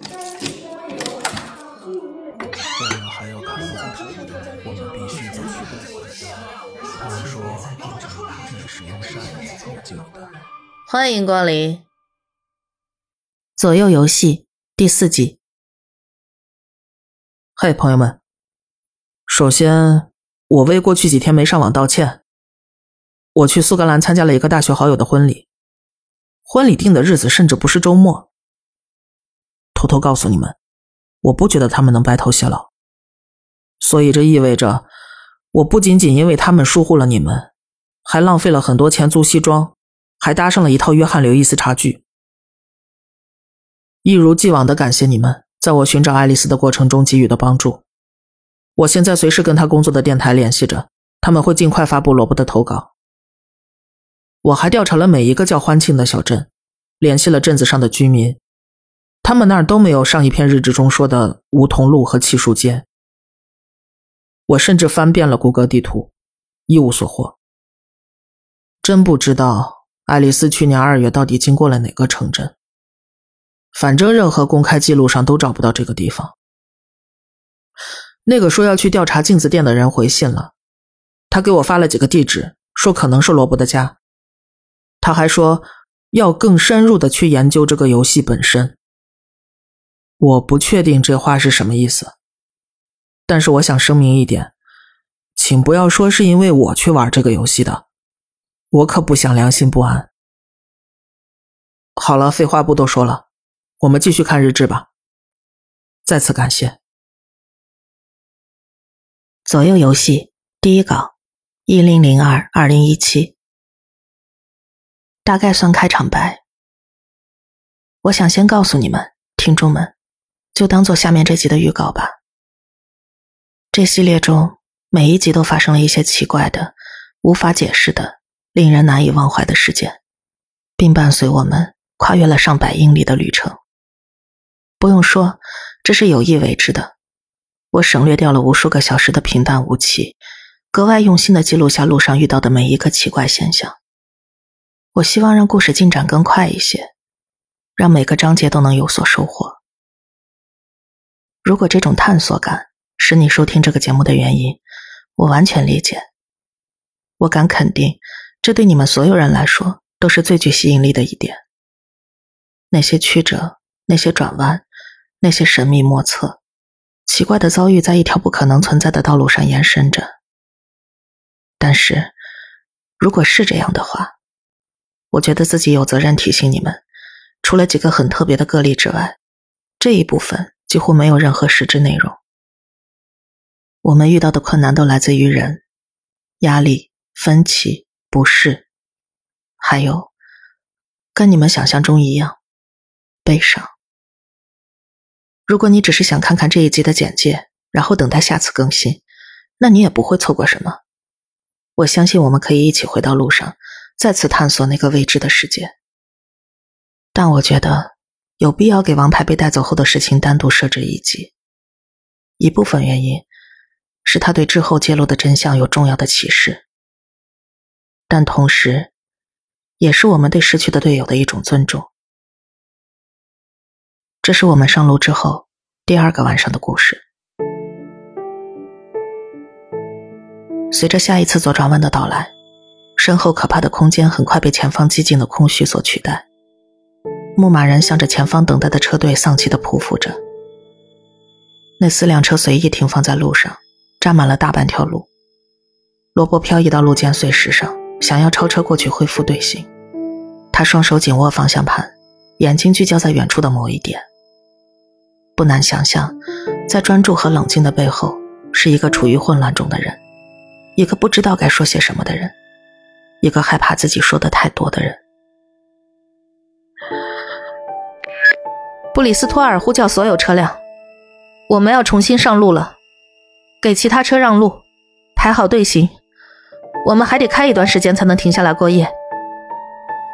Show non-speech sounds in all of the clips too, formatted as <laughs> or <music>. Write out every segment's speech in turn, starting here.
我们还要看我们必须走他说你是用扇子解救的。欢迎光临。左右游戏第四集。嘿，朋友们，首先我为过去几天没上网道歉。我去苏格兰参加了一个大学好友的婚礼，婚礼定的日子甚至不是周末。偷偷告诉你们，我不觉得他们能白头偕老，所以这意味着我不仅仅因为他们疏忽了你们，还浪费了很多钱租西装，还搭上了一套约翰·刘易斯茶具。一如既往的感谢你们在我寻找爱丽丝的过程中给予的帮助。我现在随时跟他工作的电台联系着，他们会尽快发布罗伯的投稿。我还调查了每一个叫欢庆的小镇，联系了镇子上的居民，他们那儿都没有上一篇日志中说的梧桐路和漆树街。我甚至翻遍了谷歌地图，一无所获。真不知道爱丽丝去年二月到底经过了哪个城镇。反正任何公开记录上都找不到这个地方。那个说要去调查镜子店的人回信了，他给我发了几个地址，说可能是罗伯的家。他还说要更深入的去研究这个游戏本身。我不确定这话是什么意思，但是我想声明一点，请不要说是因为我去玩这个游戏的，我可不想良心不安。好了，废话不多说了，我们继续看日志吧。再次感谢。左右游戏第一稿，一零零二二零一七。大概算开场白。我想先告诉你们，听众们，就当做下面这集的预告吧。这系列中每一集都发生了一些奇怪的、无法解释的、令人难以忘怀的事件，并伴随我们跨越了上百英里的旅程。不用说，这是有意为之的。我省略掉了无数个小时的平淡无奇，格外用心的记录下路上遇到的每一个奇怪现象。我希望让故事进展更快一些，让每个章节都能有所收获。如果这种探索感是你收听这个节目的原因，我完全理解。我敢肯定，这对你们所有人来说都是最具吸引力的一点。那些曲折，那些转弯，那些神秘莫测、奇怪的遭遇，在一条不可能存在的道路上延伸着。但是，如果是这样的话，我觉得自己有责任提醒你们，除了几个很特别的个例之外，这一部分几乎没有任何实质内容。我们遇到的困难都来自于人、压力、分歧、不适，还有跟你们想象中一样，悲伤。如果你只是想看看这一集的简介，然后等待下次更新，那你也不会错过什么。我相信我们可以一起回到路上。再次探索那个未知的世界，但我觉得有必要给王牌被带走后的事情单独设置一集。一部分原因是他对之后揭露的真相有重要的启示，但同时，也是我们对失去的队友的一种尊重。这是我们上路之后第二个晚上的故事。随着下一次左转弯的到来。身后可怕的空间很快被前方寂静的空虚所取代。牧马人向着前方等待的车队丧气地匍匐着。那四辆车随意停放在路上，占满了大半条路。罗伯漂移到路肩碎石上，想要超车过去恢复队形。他双手紧握方向盘，眼睛聚焦在远处的某一点。不难想象，在专注和冷静的背后，是一个处于混乱中的人，一个不知道该说些什么的人。一个害怕自己说的太多的人。布里斯托尔呼叫所有车辆，我们要重新上路了，给其他车让路，排好队形。我们还得开一段时间才能停下来过夜。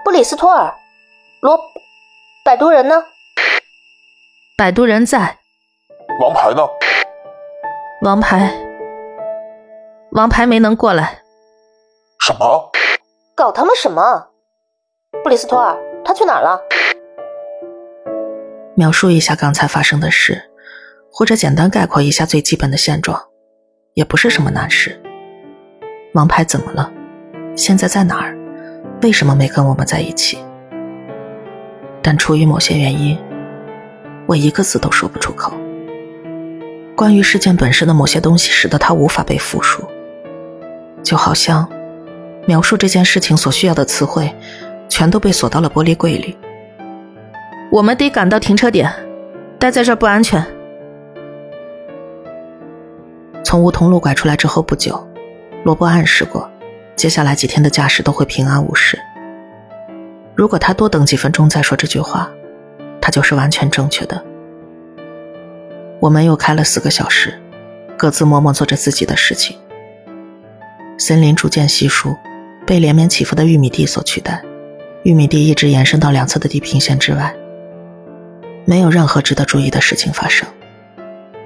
布里斯托尔，罗，摆渡人呢？摆渡人在。王牌呢？王牌，王牌没能过来。什么？搞他妈什么？布里斯托尔，他去哪儿了？描述一下刚才发生的事，或者简单概括一下最基本的现状，也不是什么难事。王牌怎么了？现在在哪儿？为什么没跟我们在一起？但出于某些原因，我一个字都说不出口。关于事件本身的某些东西，使得它无法被复述，就好像描述这件事情所需要的词汇，全都被锁到了玻璃柜里。我们得赶到停车点，待在这儿不安全。从梧桐路拐出来之后不久，罗伯暗示过，接下来几天的驾驶都会平安无事。如果他多等几分钟再说这句话，他就是完全正确的。我们又开了四个小时，各自默默做着自己的事情。森林逐渐稀疏，被连绵起伏的玉米地所取代，玉米地一直延伸到两侧的地平线之外。没有任何值得注意的事情发生，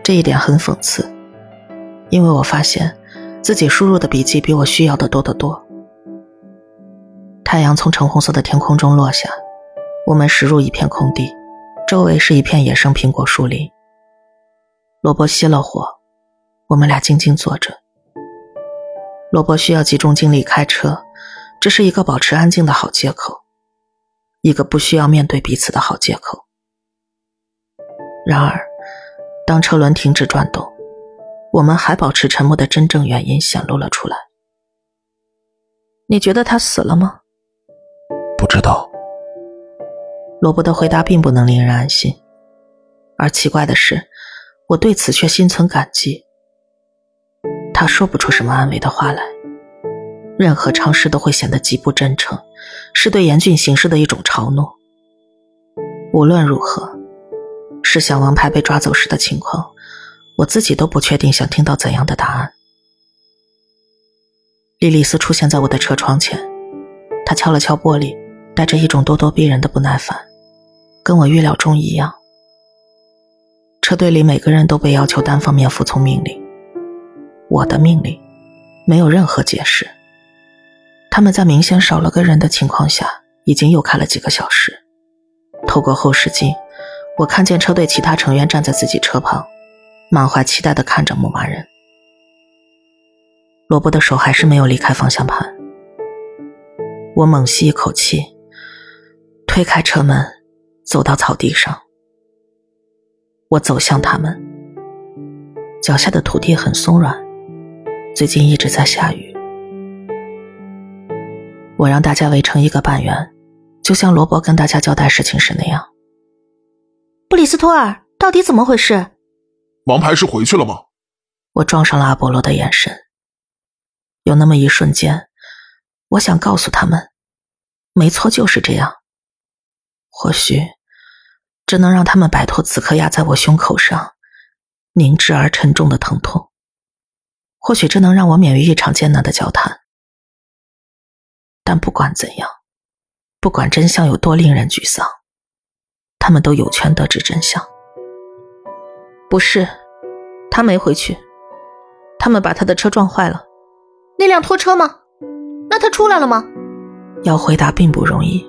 这一点很讽刺，因为我发现自己输入的笔记比我需要的多得多。太阳从橙红色的天空中落下，我们驶入一片空地，周围是一片野生苹果树林。罗伯熄了火，我们俩静静坐着。罗伯需要集中精力开车，这是一个保持安静的好借口，一个不需要面对彼此的好借口。然而，当车轮停止转动，我们还保持沉默的真正原因显露了出来。你觉得他死了吗？不知道。罗伯的回答并不能令人安心，而奇怪的是，我对此却心存感激。他说不出什么安慰的话来，任何尝试都会显得极不真诚，是对严峻形势的一种嘲弄。无论如何。试想王牌被抓走时的情况，我自己都不确定想听到怎样的答案。莉莉丝出现在我的车窗前，她敲了敲玻璃，带着一种咄咄逼人的不耐烦，跟我预料中一样。车队里每个人都被要求单方面服从命令，我的命令，没有任何解释。他们在明显少了个人的情况下，已经又开了几个小时。透过后视镜。我看见车队其他成员站在自己车旁，满怀期待的看着牧马人。罗伯的手还是没有离开方向盘。我猛吸一口气，推开车门，走到草地上。我走向他们，脚下的土地很松软，最近一直在下雨。我让大家围成一个半圆，就像罗伯跟大家交代事情时那样。布里斯托尔，到底怎么回事？王牌是回去了吗？我撞上了阿波罗的眼神。有那么一瞬间，我想告诉他们，没错，就是这样。或许，这能让他们摆脱此刻压在我胸口上凝滞而沉重的疼痛。或许，这能让我免于一场艰难的交谈。但不管怎样，不管真相有多令人沮丧。他们都有权得知真相。不是，他没回去，他们把他的车撞坏了。那辆拖车吗？那他出来了吗？要回答并不容易，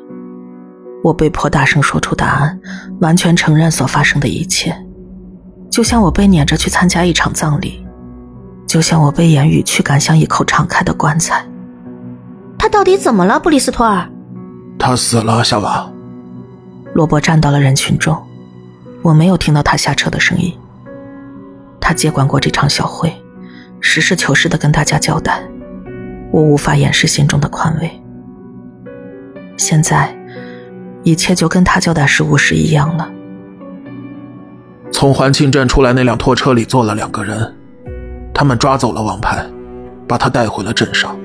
我被迫大声说出答案，完全承认所发生的一切，就像我被撵着去参加一场葬礼，就像我被言语驱赶向一口敞开的棺材。他到底怎么了，布里斯托尔？他死了，夏娃。罗伯站到了人群中，我没有听到他下车的声音。他接管过这场小会，实事求是的跟大家交代，我无法掩饰心中的宽慰。现在，一切就跟他交代事务时一样了。从环庆镇出来那辆拖车里坐了两个人，他们抓走了王牌，把他带回了镇上。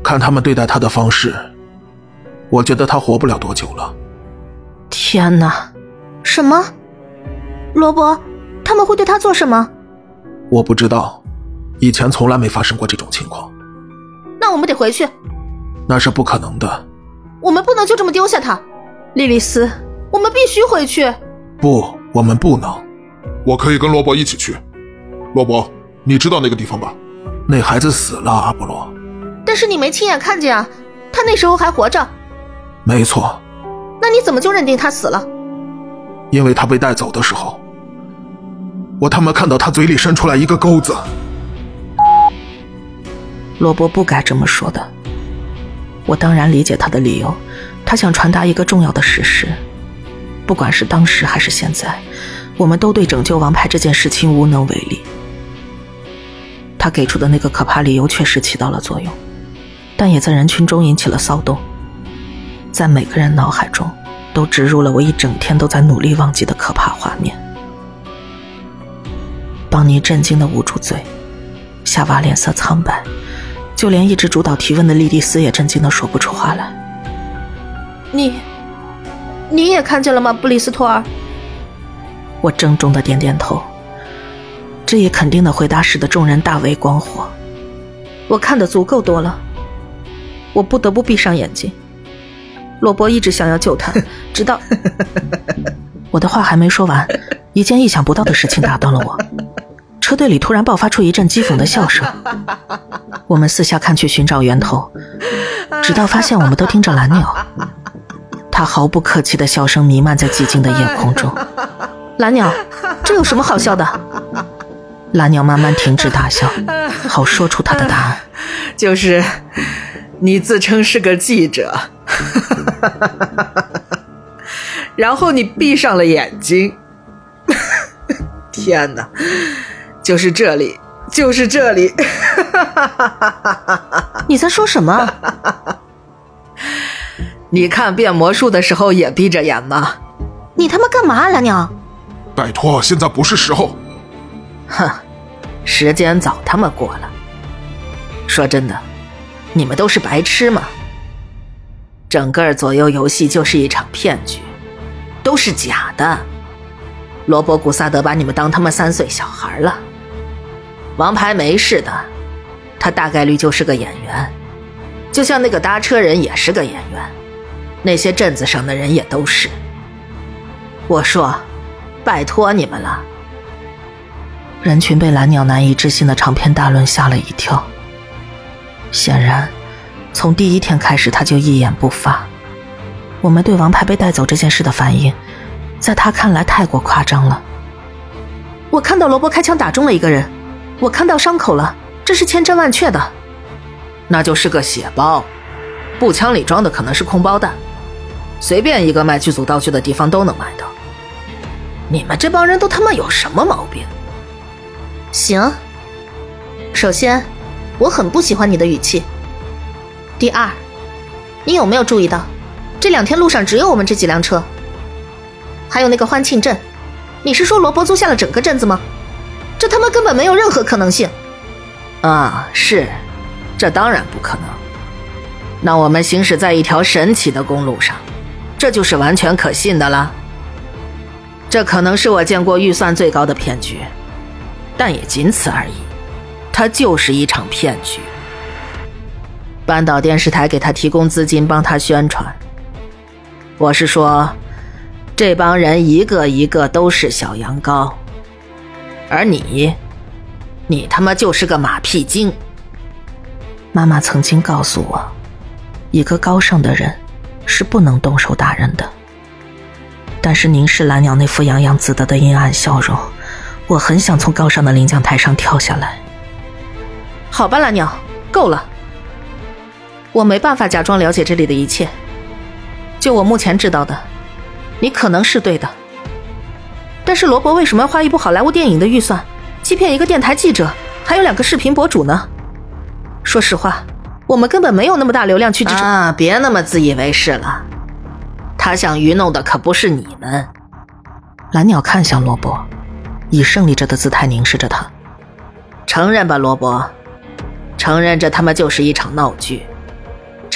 看他们对待他的方式，我觉得他活不了多久了。天哪！什么？罗伯，他们会对他做什么？我不知道，以前从来没发生过这种情况。那我们得回去。那是不可能的。我们不能就这么丢下他，莉莉丝，我们必须回去。不，我们不能。我可以跟罗伯一起去。罗伯，你知道那个地方吧？那孩子死了，阿波罗。但是你没亲眼看见啊，他那时候还活着。没错。那你怎么就认定他死了？因为他被带走的时候，我他妈看到他嘴里伸出来一个钩子。罗伯不该这么说的。我当然理解他的理由，他想传达一个重要的事实：不管是当时还是现在，我们都对拯救王牌这件事情无能为力。他给出的那个可怕理由确实起到了作用，但也在人群中引起了骚动，在每个人脑海中都植入了我一整天都在努力忘记的可怕画面。邦尼震惊的捂住嘴，夏娃脸色苍白。就连一直主导提问的莉莉丝也震惊的说不出话来。你，你也看见了吗，布里斯托尔？我郑重的点点头。这一肯定的回答使得众人大为光火。我看的足够多了，我不得不闭上眼睛。罗伯一直想要救他，<laughs> 直到 <laughs>…… 我的话还没说完，一件意想不到的事情打断了我。车队里突然爆发出一阵讥讽的笑声，我们四下看去寻找源头，直到发现我们都盯着蓝鸟。他毫不客气的笑声弥漫在寂静的夜空中。<laughs> 蓝鸟，这有什么好笑的？蓝鸟慢慢停止大笑，好说出他的答案。就是你自称是个记者，<laughs> 然后你闭上了眼睛。<laughs> 天哪！就是这里，就是这里。<laughs> 你在说什么？你看变魔术的时候也闭着眼吗？你他妈干嘛，蓝鸟？拜托，现在不是时候。哼，时间早他妈过了。说真的，你们都是白痴吗？整个左右游戏就是一场骗局，都是假的。罗伯·古萨德把你们当他妈三岁小孩了。王牌没事的，他大概率就是个演员，就像那个搭车人也是个演员，那些镇子上的人也都是。我说，拜托你们了。人群被蓝鸟难以置信的长篇大论吓了一跳。显然，从第一天开始他就一言不发。我们对王牌被带走这件事的反应，在他看来太过夸张了。我看到罗伯开枪打中了一个人。我看到伤口了，这是千真万确的，那就是个血包，步枪里装的可能是空包弹，随便一个卖剧组道具的地方都能买到。你们这帮人都他妈有什么毛病？行，首先，我很不喜欢你的语气。第二，你有没有注意到，这两天路上只有我们这几辆车？还有那个欢庆镇，你是说罗伯租下了整个镇子吗？这他妈根本没有任何可能性！啊，是，这当然不可能。那我们行驶在一条神奇的公路上，这就是完全可信的了。这可能是我见过预算最高的骗局，但也仅此而已。它就是一场骗局。半岛电视台给他提供资金，帮他宣传。我是说，这帮人一个一个都是小羊羔。而你，你他妈就是个马屁精。妈妈曾经告诉我，一个高尚的人是不能动手打人的。但是凝视蓝鸟那副洋洋自得的阴暗笑容，我很想从高尚的领奖台上跳下来。好吧，蓝鸟，够了。我没办法假装了解这里的一切。就我目前知道的，你可能是对的。但是罗伯为什么要花一部好莱坞电影的预算，欺骗一个电台记者，还有两个视频博主呢？说实话，我们根本没有那么大流量去支撑。啊，别那么自以为是了。他想愚弄的可不是你们。蓝鸟看向罗伯，以胜利者的姿态凝视着他。承认吧，罗伯，承认这他妈就是一场闹剧。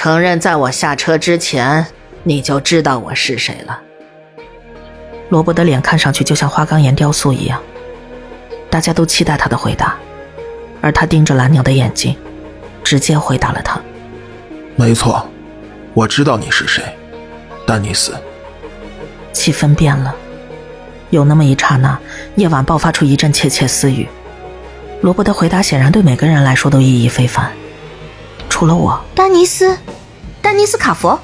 承认在我下车之前，你就知道我是谁了。罗伯的脸看上去就像花岗岩雕塑一样，大家都期待他的回答，而他盯着蓝鸟的眼睛，直接回答了他：“没错，我知道你是谁，丹尼斯。”气氛变了，有那么一刹那，夜晚爆发出一阵窃窃私语。罗伯的回答显然对每个人来说都意义非凡，除了我。丹尼斯，丹尼斯卡佛？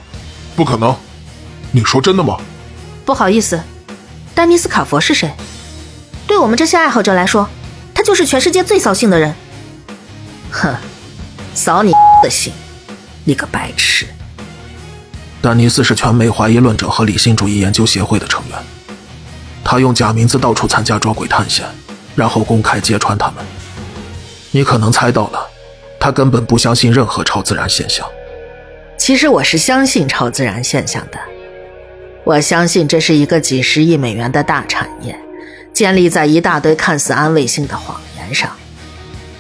不可能，你说真的吗？不好意思。丹尼斯卡佛是谁？对我们这些爱好者来说，他就是全世界最扫兴的人。哼，扫你的兴，你个白痴！丹尼斯是全美怀疑论者和理性主义研究协会的成员，他用假名字到处参加捉鬼探险，然后公开揭穿他们。你可能猜到了，他根本不相信任何超自然现象。其实我是相信超自然现象的，我相信这是一个几十亿美元的大产业。建立在一大堆看似安慰性的谎言上，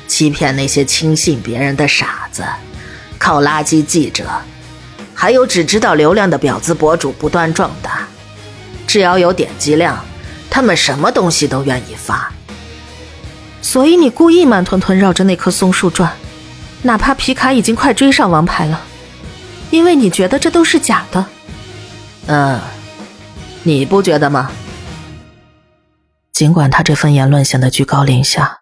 欺骗那些轻信别人的傻子，靠垃圾记者，还有只知道流量的婊子博主不断壮大。只要有点击量，他们什么东西都愿意发。所以你故意慢吞吞绕着那棵松树转，哪怕皮卡已经快追上王牌了，因为你觉得这都是假的。嗯，你不觉得吗？尽管他这份言论显得居高临下，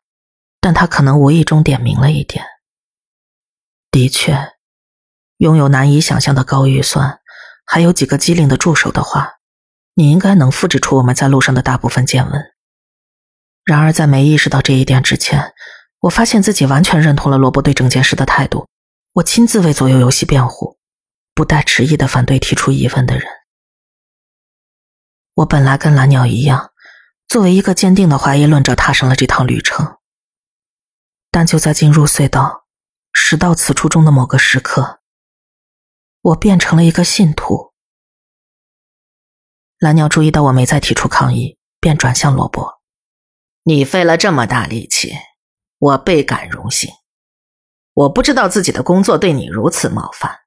但他可能无意中点明了一点。的确，拥有难以想象的高预算，还有几个机灵的助手的话，你应该能复制出我们在路上的大部分见闻。然而，在没意识到这一点之前，我发现自己完全认同了罗伯对整件事的态度。我亲自为左右游戏辩护，不带迟疑的反对提出疑问的人。我本来跟蓝鸟一样。作为一个坚定的怀疑论者，踏上了这趟旅程。但就在进入隧道、驶到此处中的某个时刻，我变成了一个信徒。蓝鸟注意到我没再提出抗议，便转向罗伯：“你费了这么大力气，我倍感荣幸。我不知道自己的工作对你如此冒犯。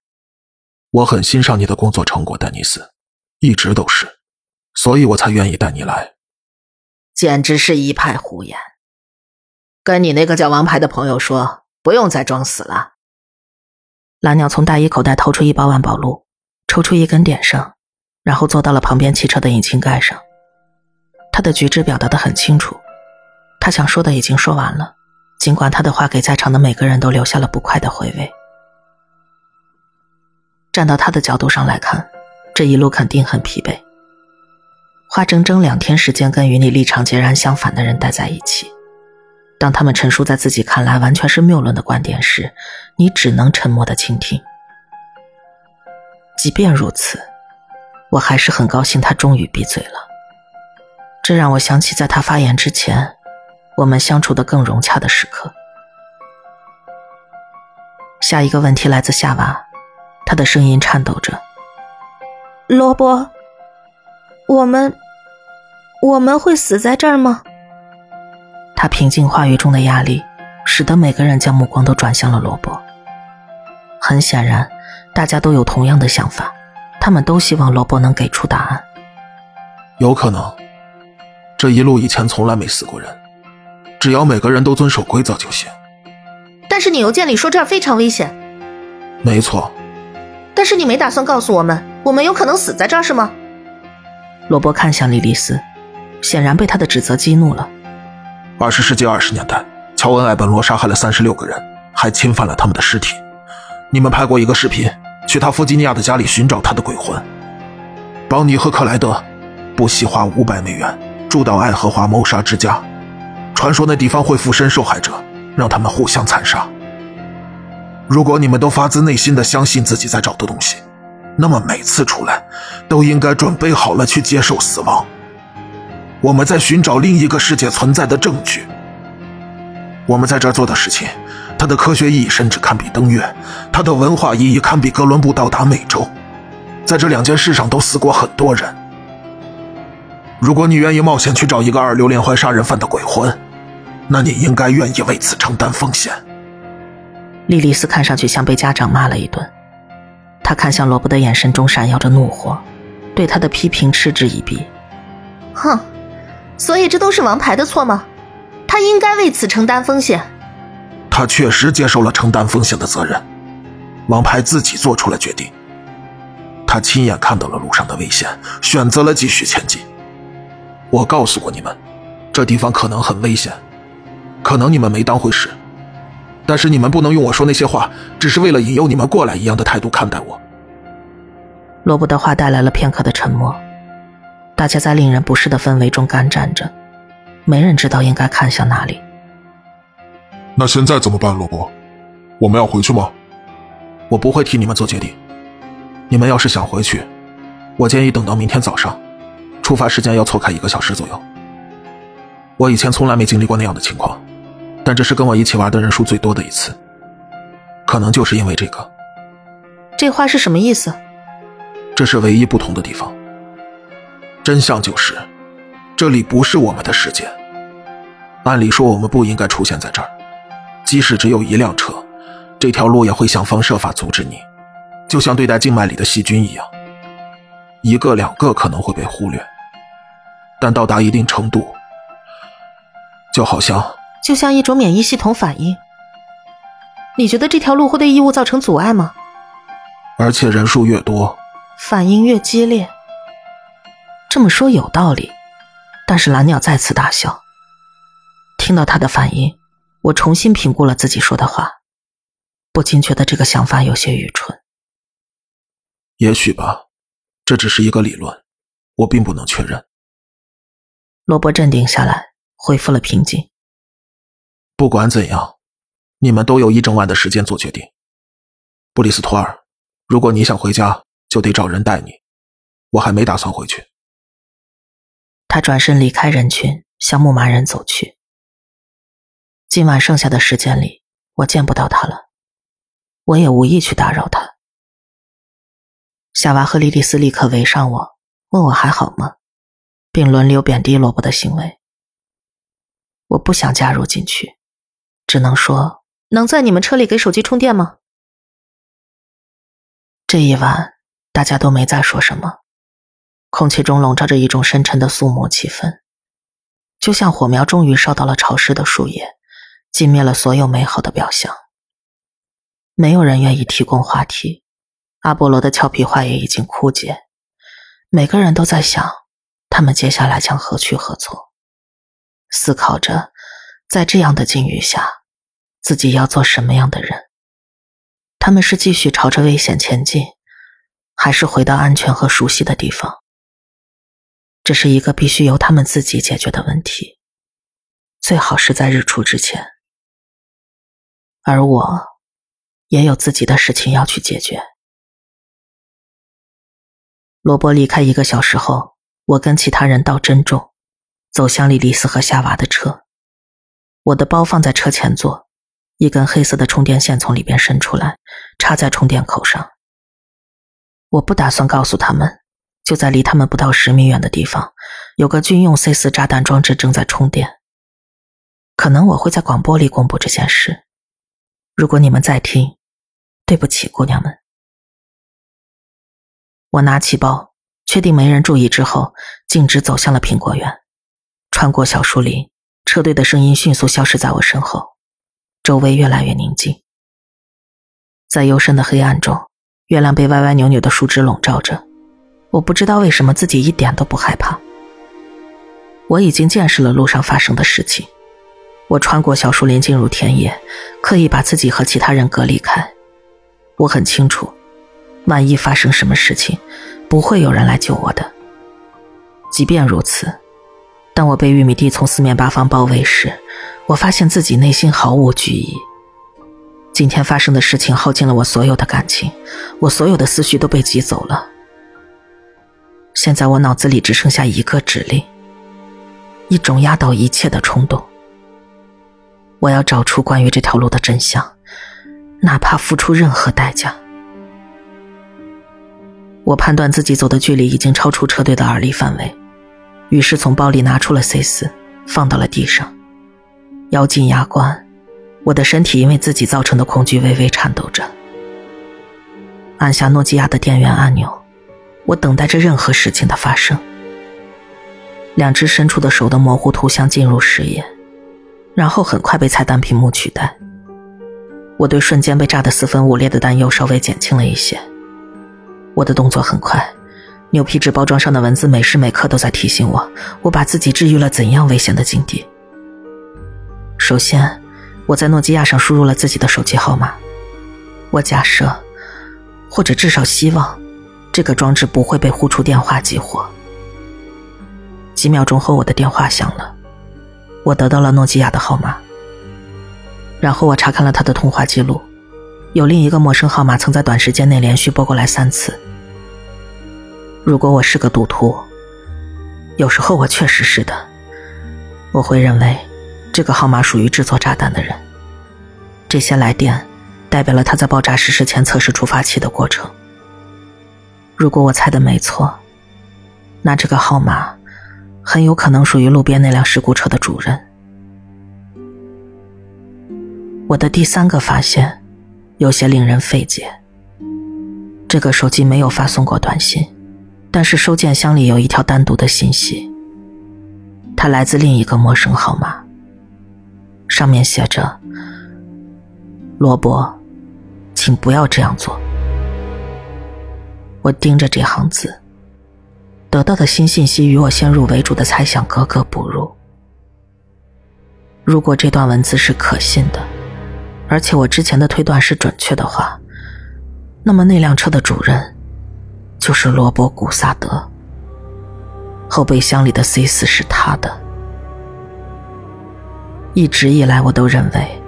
我很欣赏你的工作成果，丹尼斯，一直都是，所以我才愿意带你来。”简直是一派胡言！跟你那个叫王牌的朋友说，不用再装死了。蓝鸟从大衣口袋掏出一包万宝路，抽出一根点上，然后坐到了旁边汽车的引擎盖上。他的举止表达的很清楚，他想说的已经说完了，尽管他的话给在场的每个人都留下了不快的回味。站到他的角度上来看，这一路肯定很疲惫。花整整两天时间跟与你立场截然相反的人待在一起，当他们陈述在自己看来完全是谬论的观点时，你只能沉默的倾听。即便如此，我还是很高兴他终于闭嘴了。这让我想起在他发言之前，我们相处的更融洽的时刻。下一个问题来自夏娃，她的声音颤抖着：“罗伯。”我们我们会死在这儿吗？他平静话语中的压力，使得每个人将目光都转向了罗伯。很显然，大家都有同样的想法，他们都希望罗伯能给出答案。有可能，这一路以前从来没死过人，只要每个人都遵守规则就行。但是你邮件里说这儿非常危险。没错。但是你没打算告诉我们，我们有可能死在这儿是吗？罗伯看向莉莉丝，显然被他的指责激怒了。二十世纪二十年代，乔恩·艾本罗杀害了三十六个人，还侵犯了他们的尸体。你们拍过一个视频，去他弗吉尼亚的家里寻找他的鬼魂。邦尼和克莱德不惜花五百美元住到爱荷华谋杀之家，传说那地方会附身受害者，让他们互相残杀。如果你们都发自内心的相信自己在找的东西，那么每次出来，都应该准备好了去接受死亡。我们在寻找另一个世界存在的证据。我们在这做的事情，它的科学意义甚至堪比登月，它的文化意义堪比哥伦布到达美洲。在这两件事上都死过很多人。如果你愿意冒险去找一个二流连环杀人犯的鬼魂，那你应该愿意为此承担风险。莉莉丝看上去像被家长骂了一顿。她看向罗伯的眼神中闪耀着怒火，对他的批评嗤之以鼻。哼，所以这都是王牌的错吗？他应该为此承担风险。他确实接受了承担风险的责任。王牌自己做出了决定。他亲眼看到了路上的危险，选择了继续前进。我告诉过你们，这地方可能很危险，可能你们没当回事。但是你们不能用我说那些话，只是为了引诱你们过来一样的态度看待我。罗伯的话带来了片刻的沉默，大家在令人不适的氛围中干站着，没人知道应该看向哪里。那现在怎么办，罗伯？我们要回去吗？我不会替你们做决定。你们要是想回去，我建议等到明天早上，出发时间要错开一个小时左右。我以前从来没经历过那样的情况，但这是跟我一起玩的人数最多的一次。可能就是因为这个。这话是什么意思？这是唯一不同的地方。真相就是，这里不是我们的世界。按理说，我们不应该出现在这儿。即使只有一辆车，这条路也会想方设法阻止你。就像对待静脉里的细菌一样，一个两个可能会被忽略，但到达一定程度，就好像就像一种免疫系统反应。你觉得这条路会对异物造成阻碍吗？而且人数越多，反应越激烈。这么说有道理，但是蓝鸟再次大笑。听到他的反应，我重新评估了自己说的话，不禁觉得这个想法有些愚蠢。也许吧，这只是一个理论，我并不能确认。罗伯镇定下来，恢复了平静。不管怎样，你们都有一整晚的时间做决定。布里斯托尔，如果你想回家，就得找人带你。我还没打算回去。他转身离开人群，向牧马人走去。今晚剩下的时间里，我见不到他了，我也无意去打扰他。夏娃和莉莉丝立刻围上我，问我还好吗，并轮流贬低萝卜的行为。我不想加入进去，只能说能在你们车里给手机充电吗？这一晚大家都没再说什么，空气中笼罩着一种深沉的肃穆气氛，就像火苗终于烧到了潮湿的树叶，熄灭了所有美好的表象。没有人愿意提供话题。阿波罗的俏皮话也已经枯竭，每个人都在想，他们接下来将何去何从，思考着，在这样的境遇下，自己要做什么样的人。他们是继续朝着危险前进，还是回到安全和熟悉的地方？这是一个必须由他们自己解决的问题，最好是在日出之前。而我，也有自己的事情要去解决。罗伯离开一个小时后，我跟其他人到珍重，走向莉莉丝和夏娃的车。我的包放在车前座，一根黑色的充电线从里边伸出来，插在充电口上。我不打算告诉他们，就在离他们不到十米远的地方，有个军用 C 四炸弹装置正在充电。可能我会在广播里公布这件事。如果你们在听，对不起，姑娘们。我拿起包，确定没人注意之后，径直走向了苹果园。穿过小树林，车队的声音迅速消失在我身后，周围越来越宁静。在幽深的黑暗中，月亮被歪歪扭扭的树枝笼罩着。我不知道为什么自己一点都不害怕。我已经见识了路上发生的事情。我穿过小树林，进入田野，刻意把自己和其他人隔离开。我很清楚。万一发生什么事情，不会有人来救我的。即便如此，当我被玉米地从四面八方包围时，我发现自己内心毫无惧意。今天发生的事情耗尽了我所有的感情，我所有的思绪都被挤走了。现在我脑子里只剩下一个指令，一种压倒一切的冲动。我要找出关于这条路的真相，哪怕付出任何代价。我判断自己走的距离已经超出车队的耳力范围，于是从包里拿出了 C 四，放到了地上，咬紧牙关，我的身体因为自己造成的恐惧微微颤抖着。按下诺基亚的电源按钮，我等待着任何事情的发生。两只伸出的手的模糊图像进入视野，然后很快被菜单屏幕取代。我对瞬间被炸得四分五裂的担忧稍微减轻了一些。我的动作很快，牛皮纸包装上的文字每时每刻都在提醒我，我把自己置于了怎样危险的境地。首先，我在诺基亚上输入了自己的手机号码。我假设，或者至少希望，这个装置不会被呼出电话激活。几秒钟后，我的电话响了，我得到了诺基亚的号码。然后我查看了他的通话记录，有另一个陌生号码曾在短时间内连续拨过来三次。如果我是个赌徒，有时候我确实是的，我会认为这个号码属于制作炸弹的人。这些来电代表了他在爆炸实施前测试触发器的过程。如果我猜的没错，那这个号码很有可能属于路边那辆事故车的主人。我的第三个发现有些令人费解。这个手机没有发送过短信，但是收件箱里有一条单独的信息，它来自另一个陌生号码，上面写着。罗伯，请不要这样做。我盯着这行字，得到的新信息与我先入为主的猜想格格不入。如果这段文字是可信的，而且我之前的推断是准确的话，那么那辆车的主人就是罗伯·古萨德。后备箱里的 C 四是他的。一直以来，我都认为。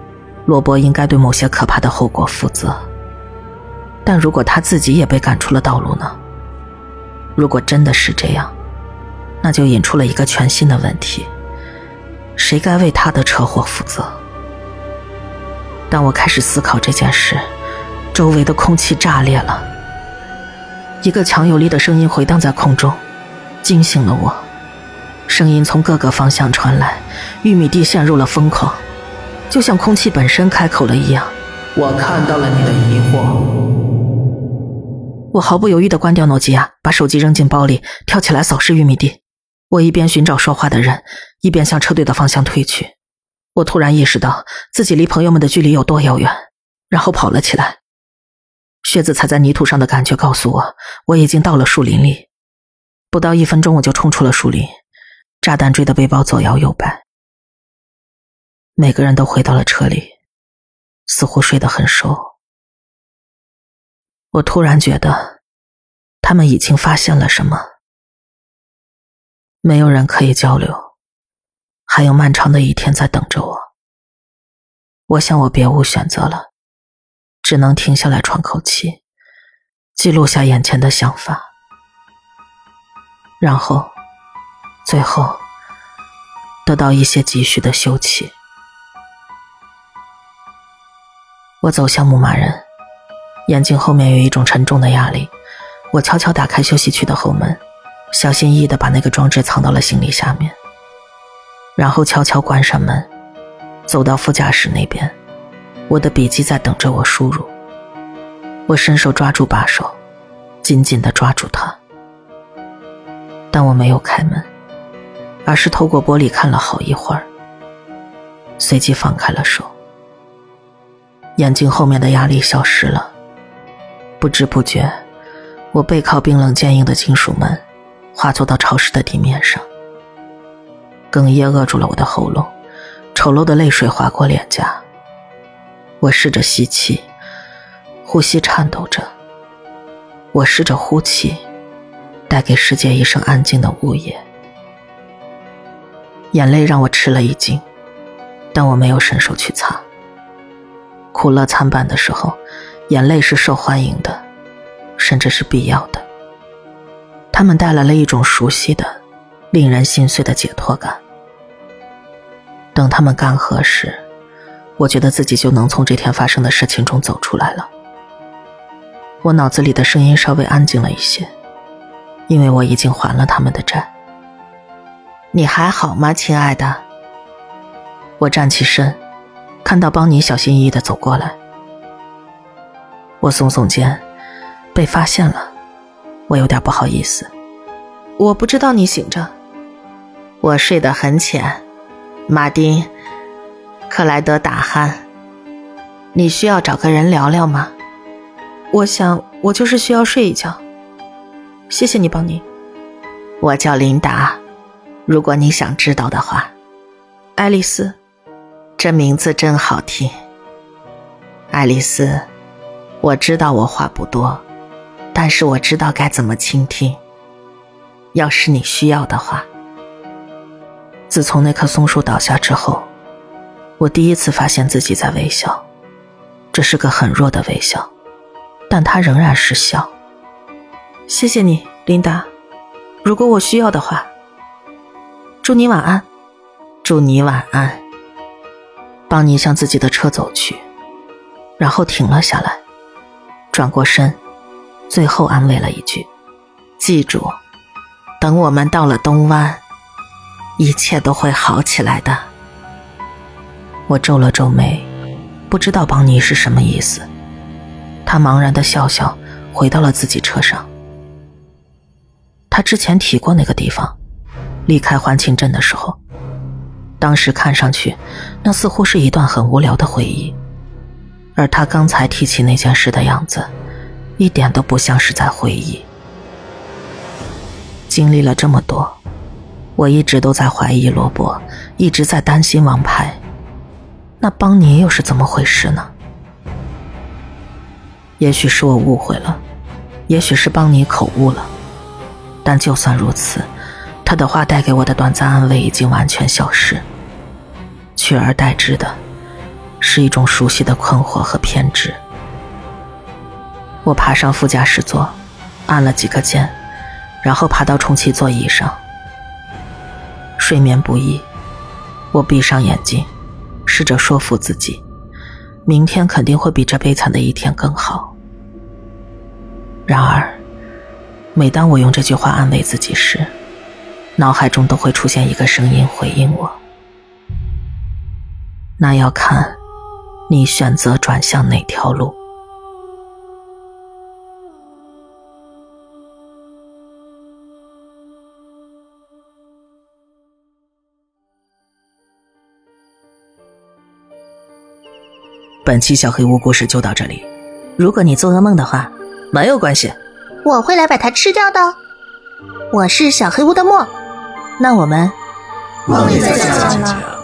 罗伯应该对某些可怕的后果负责，但如果他自己也被赶出了道路呢？如果真的是这样，那就引出了一个全新的问题：谁该为他的车祸负责？当我开始思考这件事，周围的空气炸裂了，一个强有力的声音回荡在空中，惊醒了我。声音从各个方向传来，玉米地陷入了疯狂。就像空气本身开口了一样，我看到了你的疑惑。我毫不犹豫地关掉诺基亚，把手机扔进包里，跳起来扫视玉米地。我一边寻找说话的人，一边向车队的方向退去。我突然意识到自己离朋友们的距离有多遥远，然后跑了起来。靴子踩在泥土上的感觉告诉我，我已经到了树林里。不到一分钟，我就冲出了树林。炸弹锥的背包左摇右摆。每个人都回到了车里，似乎睡得很熟。我突然觉得，他们已经发现了什么。没有人可以交流，还有漫长的一天在等着我。我想我别无选择了，只能停下来喘口气，记录下眼前的想法，然后，最后，得到一些急需的休憩。我走向牧马人，眼睛后面有一种沉重的压力。我悄悄打开休息区的后门，小心翼翼地把那个装置藏到了行李下面，然后悄悄关上门，走到副驾驶那边。我的笔记在等着我输入。我伸手抓住把手，紧紧地抓住它，但我没有开门，而是透过玻璃看了好一会儿，随即放开了手。眼睛后面的压力消失了，不知不觉，我背靠冰冷坚硬的金属门，滑坐到潮湿的地面上。哽咽扼住了我的喉咙，丑陋的泪水划过脸颊。我试着吸气，呼吸颤抖着；我试着呼气，带给世界一声安静的呜咽。眼泪让我吃了一惊，但我没有伸手去擦。苦乐参半的时候，眼泪是受欢迎的，甚至是必要的。他们带来了一种熟悉的、令人心碎的解脱感。等他们干涸时，我觉得自己就能从这天发生的事情中走出来了。我脑子里的声音稍微安静了一些，因为我已经还了他们的债。你还好吗，亲爱的？我站起身。看到邦尼小心翼翼的走过来，我耸耸肩，被发现了，我有点不好意思。我不知道你醒着，我睡得很浅。马丁，克莱德打鼾。你需要找个人聊聊吗？我想，我就是需要睡一觉。谢谢你，邦尼。我叫琳达，如果你想知道的话，爱丽丝。这名字真好听，爱丽丝。我知道我话不多，但是我知道该怎么倾听。要是你需要的话，自从那棵松树倒下之后，我第一次发现自己在微笑，这是个很弱的微笑，但它仍然是笑。谢谢你，琳达。如果我需要的话，祝你晚安。祝你晚安。邦尼向自己的车走去，然后停了下来，转过身，最后安慰了一句：“记住，等我们到了东湾，一切都会好起来的。”我皱了皱眉，不知道邦尼是什么意思。他茫然的笑笑，回到了自己车上。他之前提过那个地方，离开欢庆镇的时候。当时看上去，那似乎是一段很无聊的回忆，而他刚才提起那件事的样子，一点都不像是在回忆。经历了这么多，我一直都在怀疑罗伯，一直在担心王牌。那邦尼又是怎么回事呢？也许是我误会了，也许是邦尼口误了，但就算如此，他的话带给我的短暂安慰已经完全消失。取而代之的，是一种熟悉的困惑和偏执。我爬上副驾驶座，按了几个键，然后爬到充气座椅上。睡眠不易，我闭上眼睛，试着说服自己，明天肯定会比这悲惨的一天更好。然而，每当我用这句话安慰自己时，脑海中都会出现一个声音回应我。那要看，你选择转向哪条路。本期小黑屋故事就到这里。如果你做噩梦的话，没有关系，我会来把它吃掉的。我是小黑屋的墨，那我们梦里再见了。